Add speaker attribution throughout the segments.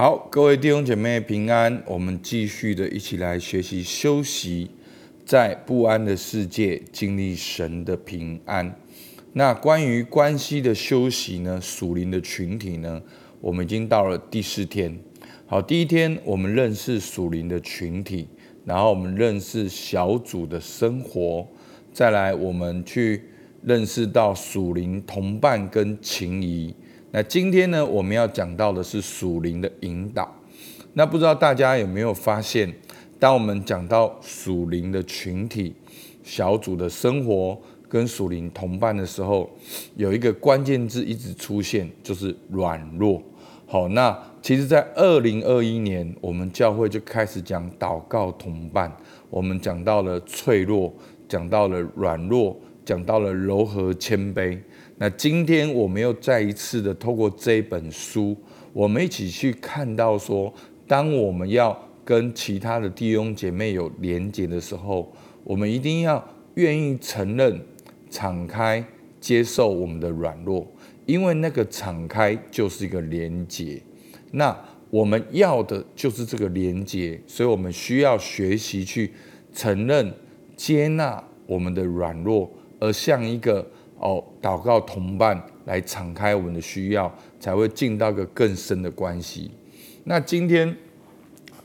Speaker 1: 好，各位弟兄姐妹平安。我们继续的一起来学习休息，在不安的世界经历神的平安。那关于关系的休息呢？属灵的群体呢？我们已经到了第四天。好，第一天我们认识属灵的群体，然后我们认识小组的生活，再来我们去认识到属灵同伴跟情谊。那今天呢，我们要讲到的是属灵的引导。那不知道大家有没有发现，当我们讲到属灵的群体、小组的生活跟属灵同伴的时候，有一个关键字一直出现，就是软弱。好，那其实，在二零二一年，我们教会就开始讲祷告同伴，我们讲到了脆弱，讲到了软弱，讲到了柔和谦卑。那今天我们又再一次的透过这本书，我们一起去看到说，当我们要跟其他的弟兄姐妹有连结的时候，我们一定要愿意承认、敞开、接受我们的软弱，因为那个敞开就是一个连结。那我们要的就是这个连结，所以我们需要学习去承认、接纳我们的软弱，而像一个。哦，祷告同伴来敞开我们的需要，才会进到一个更深的关系。那今天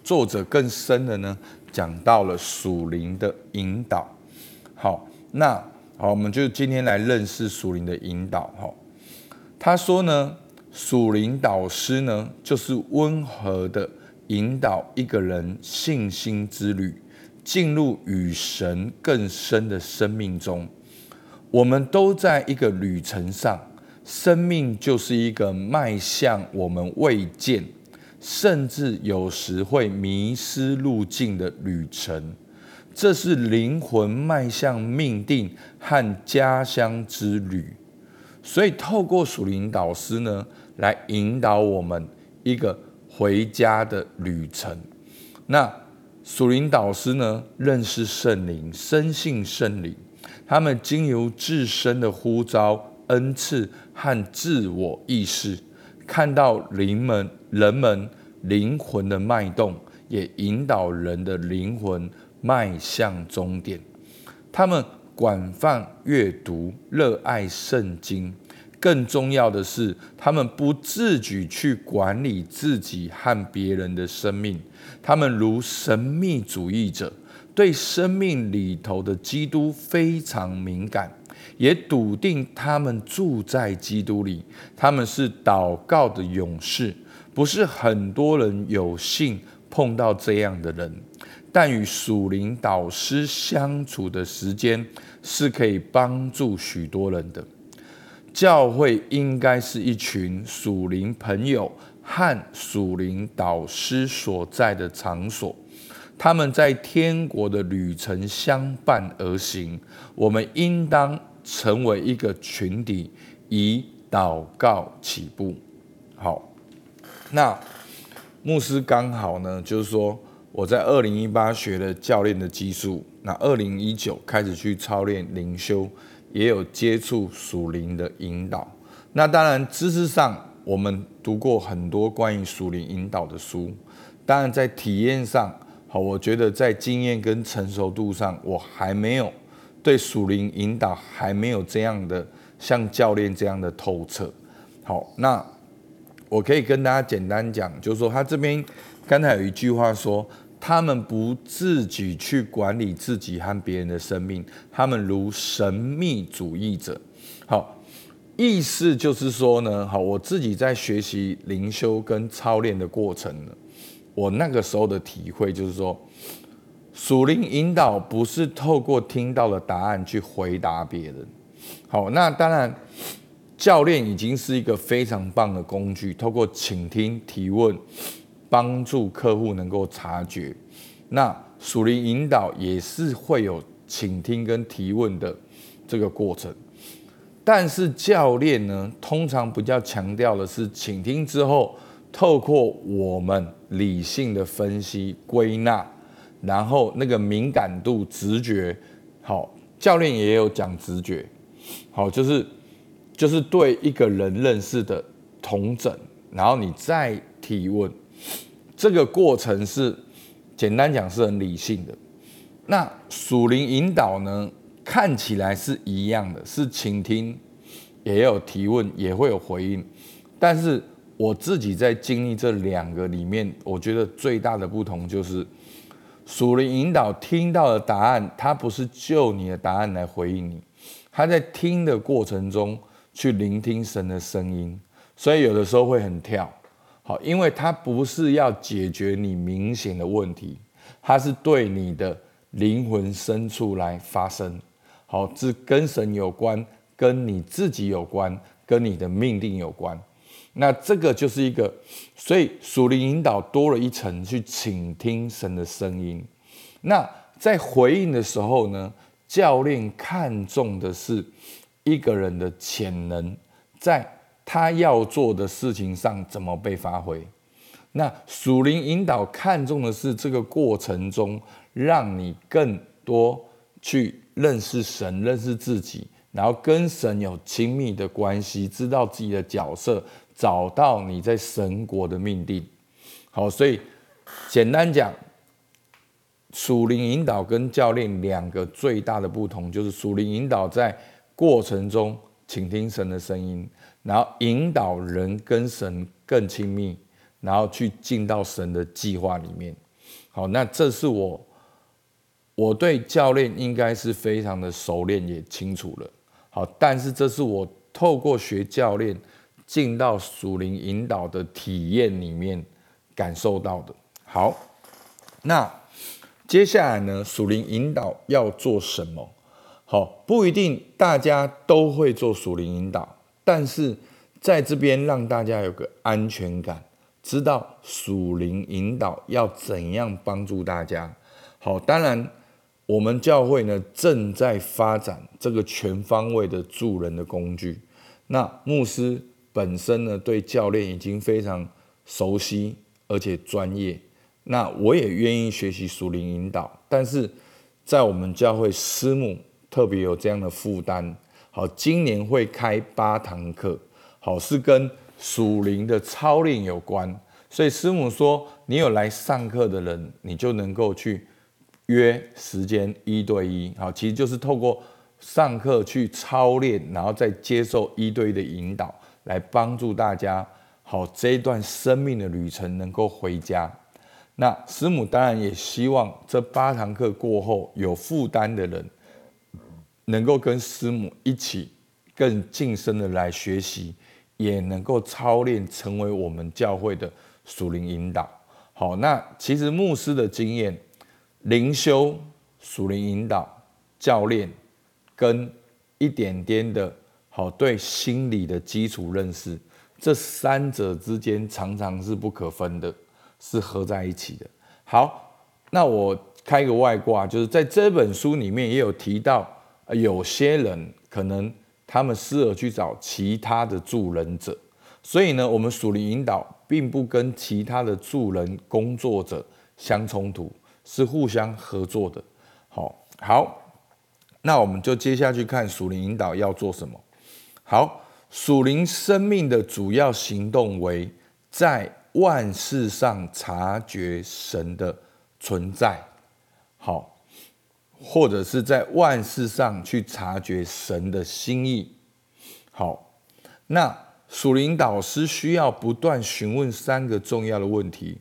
Speaker 1: 作者更深的呢，讲到了属灵的引导。好，那好，我们就今天来认识属灵的引导。哈，他说呢，属灵导师呢，就是温和的引导一个人信心之旅，进入与神更深的生命中。我们都在一个旅程上，生命就是一个迈向我们未见，甚至有时会迷失路径的旅程。这是灵魂迈向命定和家乡之旅。所以，透过属灵导师呢，来引导我们一个回家的旅程。那属灵导师呢，认识圣灵，深信圣灵。他们经由自身的呼召、恩赐和自我意识，看到灵们、人们灵魂的脉动，也引导人的灵魂迈向终点。他们广泛阅读、热爱圣经，更重要的是，他们不自己去管理自己和别人的生命。他们如神秘主义者。对生命里头的基督非常敏感，也笃定他们住在基督里。他们是祷告的勇士，不是很多人有幸碰到这样的人。但与属灵导师相处的时间是可以帮助许多人的。教会应该是一群属灵朋友和属灵导师所在的场所。他们在天国的旅程相伴而行，我们应当成为一个群体，以祷告起步。好，那牧师刚好呢，就是说我在二零一八学了教练的技术，那二零一九开始去操练灵修，也有接触属灵的引导。那当然知识上，我们读过很多关于属灵引导的书，当然在体验上。好，我觉得在经验跟成熟度上，我还没有对属灵引导还没有这样的像教练这样的透彻。好，那我可以跟大家简单讲，就是说他这边刚才有一句话说，他们不自己去管理自己和别人的生命，他们如神秘主义者。好，意思就是说呢，好，我自己在学习灵修跟操练的过程呢。我那个时候的体会就是说，属灵引导不是透过听到的答案去回答别人。好，那当然，教练已经是一个非常棒的工具，透过倾听、提问，帮助客户能够察觉。那属灵引导也是会有倾听跟提问的这个过程，但是教练呢，通常比较强调的是倾听之后。透过我们理性的分析归纳，然后那个敏感度、直觉，好，教练也有讲直觉，好，就是就是对一个人认识的同整，然后你再提问，这个过程是简单讲是很理性的。那属灵引导呢，看起来是一样的，是倾听，也有提问，也会有回应。但是我自己在经历这两个里面，我觉得最大的不同就是，属灵引导听到的答案，它不是就你的答案来回应你，他在听的过程中去聆听神的声音，所以有的时候会很跳。好，因为它不是要解决你明显的问题，它是对你的灵魂深处来发生。好，这跟神有关，跟你自己有关，跟你的命定有关。那这个就是一个，所以属灵引导多了一层去倾听神的声音。那在回应的时候呢，教练看重的是一个人的潜能，在。他要做的事情上怎么被发挥？那属灵引导看重的是这个过程中，让你更多去认识神、认识自己，然后跟神有亲密的关系，知道自己的角色，找到你在神国的命定。好，所以简单讲，属灵引导跟教练两个最大的不同，就是属灵引导在过程中请听神的声音。然后引导人跟神更亲密，然后去进到神的计划里面。好，那这是我我对教练应该是非常的熟练也清楚了。好，但是这是我透过学教练进到属灵引导的体验里面感受到的。好，那接下来呢，属灵引导要做什么？好，不一定大家都会做属灵引导。但是在这边让大家有个安全感，知道属灵引导要怎样帮助大家。好，当然我们教会呢正在发展这个全方位的助人的工具。那牧师本身呢对教练已经非常熟悉而且专业。那我也愿意学习属灵引导，但是在我们教会师母特别有这样的负担。好，今年会开八堂课，好是跟属灵的操练有关，所以师母说，你有来上课的人，你就能够去约时间一对一，好，其实就是透过上课去操练，然后再接受一对一的引导，来帮助大家，好这一段生命的旅程能够回家。那师母当然也希望这八堂课过后有负担的人。能够跟师母一起更近身的来学习，也能够操练成为我们教会的属灵引导。好，那其实牧师的经验、灵修、属灵引导、教练，跟一点点的好对心理的基础认识，这三者之间常常是不可分的，是合在一起的。好，那我开个外挂，就是在这本书里面也有提到。有些人可能他们适合去找其他的助人者，所以呢，我们属灵引导并不跟其他的助人工作者相冲突，是互相合作的。好，好，那我们就接下去看属灵引导要做什么。好，属灵生命的主要行动为在万事上察觉神的存在。好。或者是在万事上去察觉神的心意。好，那属灵导师需要不断询问三个重要的问题：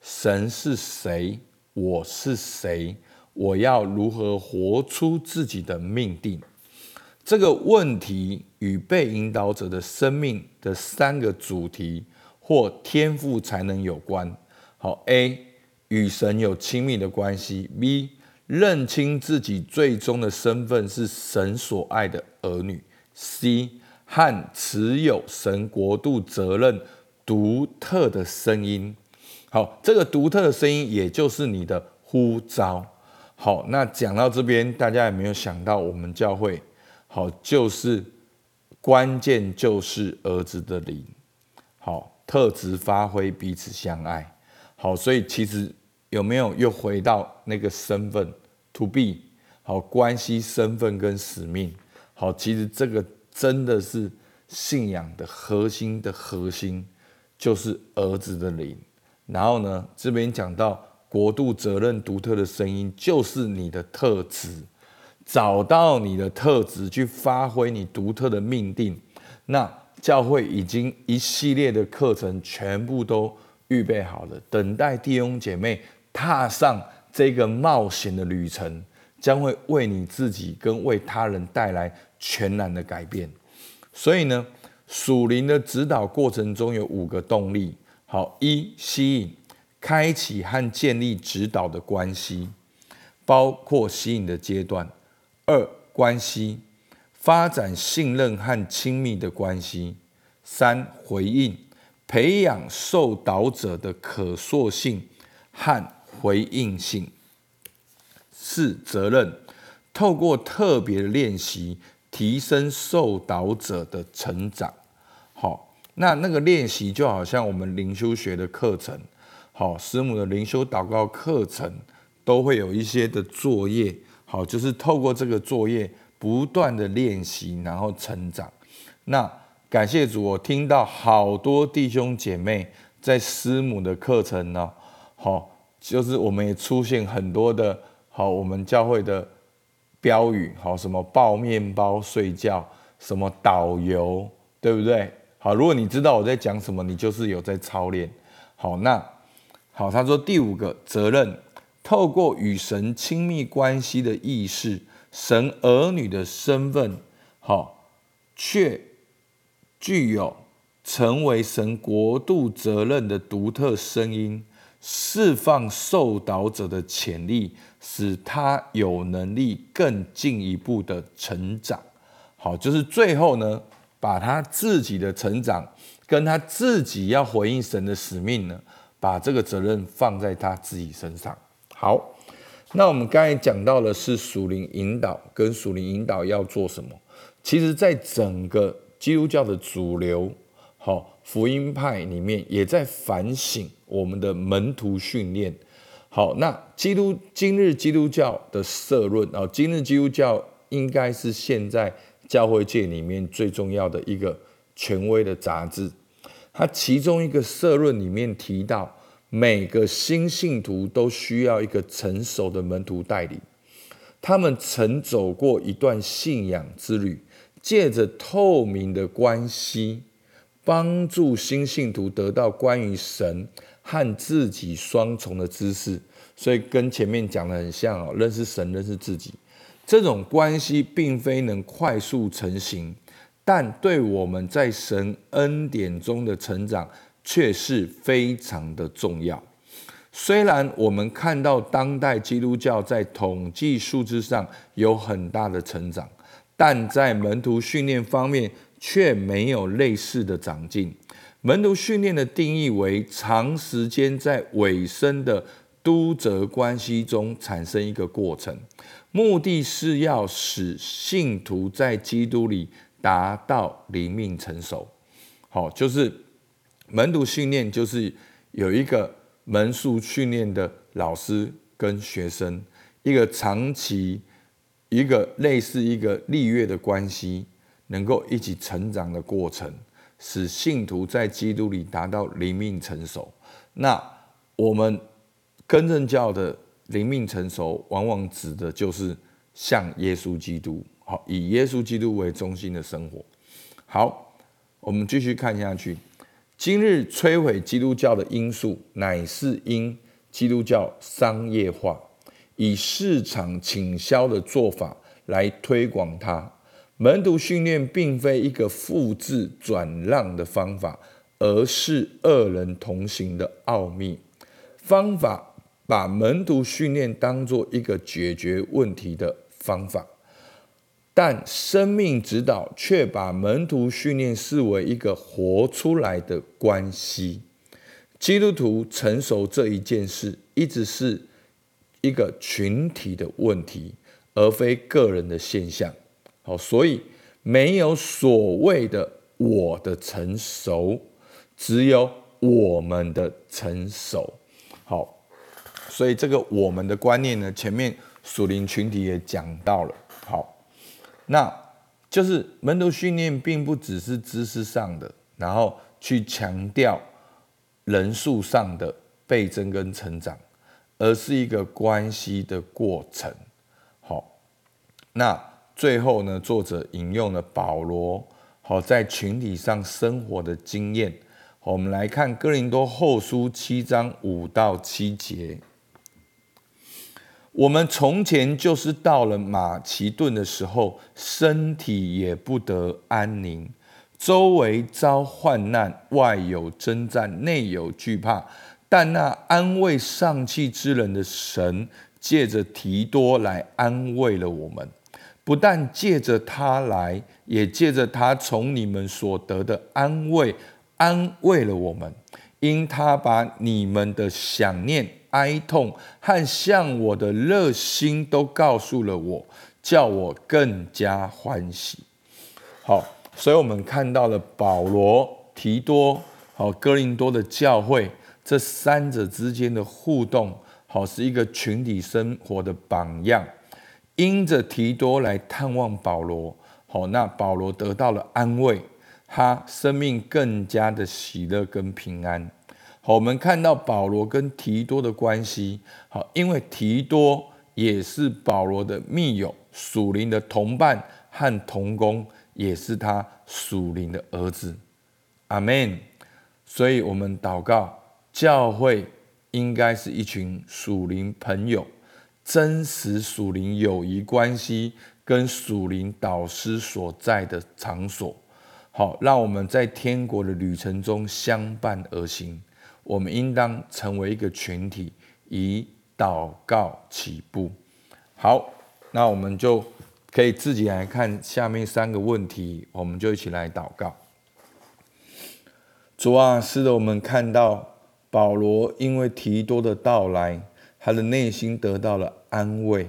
Speaker 1: 神是谁？我是谁？我要如何活出自己的命定？这个问题与被引导者的生命的三个主题或天赋才能有关。好，A 与神有亲密的关系；B 认清自己最终的身份是神所爱的儿女。C 和持有神国度责任独特的声音。好，这个独特的声音也就是你的呼召。好，那讲到这边，大家有没有想到我们教会？好，就是关键就是儿子的灵。好，特质发挥，彼此相爱。好，所以其实。有没有又回到那个身份？To be 好，关系身份跟使命好，其实这个真的是信仰的核心的核心，就是儿子的灵。然后呢，这边讲到国度责任独特的声音，就是你的特质，找到你的特质去发挥你独特的命定。那教会已经一系列的课程全部都预备好了，等待弟兄姐妹踏上这个冒险的旅程，将会为你自己跟为他人带来全然的改变。所以呢，属灵的指导过程中有五个动力。好，一吸引、开启和建立指导的关系，包括吸引的阶段；二关系发展信任和亲密的关系；三回应培养受导者的可塑性和回应性；四责任透过特别的练习。提升受导者的成长，好，那那个练习就好像我们灵修学的课程，好，师母的灵修祷告课程都会有一些的作业，好，就是透过这个作业不断的练习，然后成长。那感谢主，我听到好多弟兄姐妹在师母的课程呢，好，就是我们也出现很多的，好，我们教会的。标语好，什么抱面包睡觉，什么导游，对不对？好，如果你知道我在讲什么，你就是有在操练。好，那好，他说第五个责任，透过与神亲密关系的意识，神儿女的身份，好，却具有成为神国度责任的独特声音。释放受导者的潜力，使他有能力更进一步的成长。好，就是最后呢，把他自己的成长跟他自己要回应神的使命呢，把这个责任放在他自己身上。好，那我们刚才讲到的是属灵引导跟属灵引导要做什么？其实，在整个基督教的主流，好。福音派里面也在反省我们的门徒训练。好，那基督今日基督教的社论啊，今日基督教应该是现在教会界里面最重要的一个权威的杂志。它其中一个社论里面提到，每个新信徒都需要一个成熟的门徒带领，他们曾走过一段信仰之旅，借着透明的关系。帮助新信徒得到关于神和自己双重的知识，所以跟前面讲的很像哦，认识神，认识自己，这种关系并非能快速成型，但对我们在神恩典中的成长却是非常的重要。虽然我们看到当代基督教在统计数字上有很大的成长，但在门徒训练方面，却没有类似的长进。门徒训练的定义为长时间在尾声的督责关系中产生一个过程，目的是要使信徒在基督里达到灵命成熟。好，就是门徒训练，就是有一个门术训练的老师跟学生，一个长期，一个类似一个立约的关系。能够一起成长的过程，使信徒在基督里达到灵命成熟。那我们更正教的灵命成熟，往往指的就是像耶稣基督，好，以耶稣基督为中心的生活。好，我们继续看下去。今日摧毁基督教的因素，乃是因基督教商业化，以市场倾销的做法来推广它。门徒训练并非一个复制转让的方法，而是二人同行的奥秘。方法把门徒训练当做一个解决问题的方法，但生命指导却把门徒训练视为一个活出来的关系。基督徒成熟这一件事，一直是一个群体的问题，而非个人的现象。好，所以没有所谓的我的成熟，只有我们的成熟。好，所以这个我们的观念呢，前面属灵群体也讲到了。好，那就是门徒训练并不只是知识上的，然后去强调人数上的倍增跟成长，而是一个关系的过程。好，那最后呢，作者引用了保罗好在群体上生活的经验。我们来看哥林多后书七章五到七节。我们从前就是到了马其顿的时候，身体也不得安宁，周围遭患难，外有征战，内有惧怕。但那安慰丧气之人的神，借着提多来安慰了我们。不但借着他来，也借着他从你们所得的安慰，安慰了我们。因他把你们的想念。哀痛和向我的热心都告诉了我，叫我更加欢喜。好，所以我们看到了保罗、提多、好哥林多的教会这三者之间的互动，好是一个群体生活的榜样。因着提多来探望保罗，好，那保罗得到了安慰，他生命更加的喜乐跟平安。好，我们看到保罗跟提多的关系。好，因为提多也是保罗的密友、属灵的同伴和同工，也是他属灵的儿子。阿门。所以，我们祷告，教会应该是一群属灵朋友，真实属灵友谊关系跟属灵导师所在的场所。好，让我们在天国的旅程中相伴而行。我们应当成为一个群体，以祷告起步。好，那我们就可以自己来看下面三个问题，我们就一起来祷告。主啊，是的，我们看到保罗因为提多的到来，他的内心得到了安慰。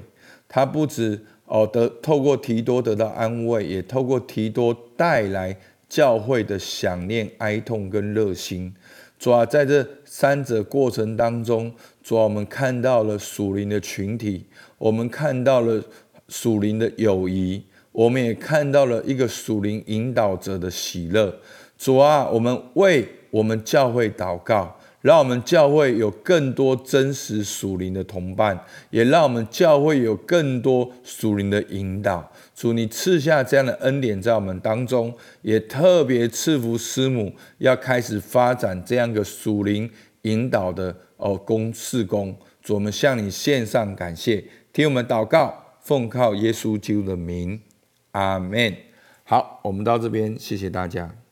Speaker 1: 他不止哦得透过提多得到安慰，也透过提多带来教会的想念、哀痛跟热心。主啊，在这三者过程当中，主啊，我们看到了属灵的群体，我们看到了属灵的友谊，我们也看到了一个属灵引导者的喜乐。主啊，我们为我们教会祷告。让我们教会有更多真实属灵的同伴，也让我们教会有更多属灵的引导。主，你赐下这样的恩典在我们当中，也特别赐福师母，要开始发展这样一个属灵引导的哦公事工。主，我们向你献上感谢，听我们祷告，奉靠耶稣基督的名，阿门。好，我们到这边，谢谢大家。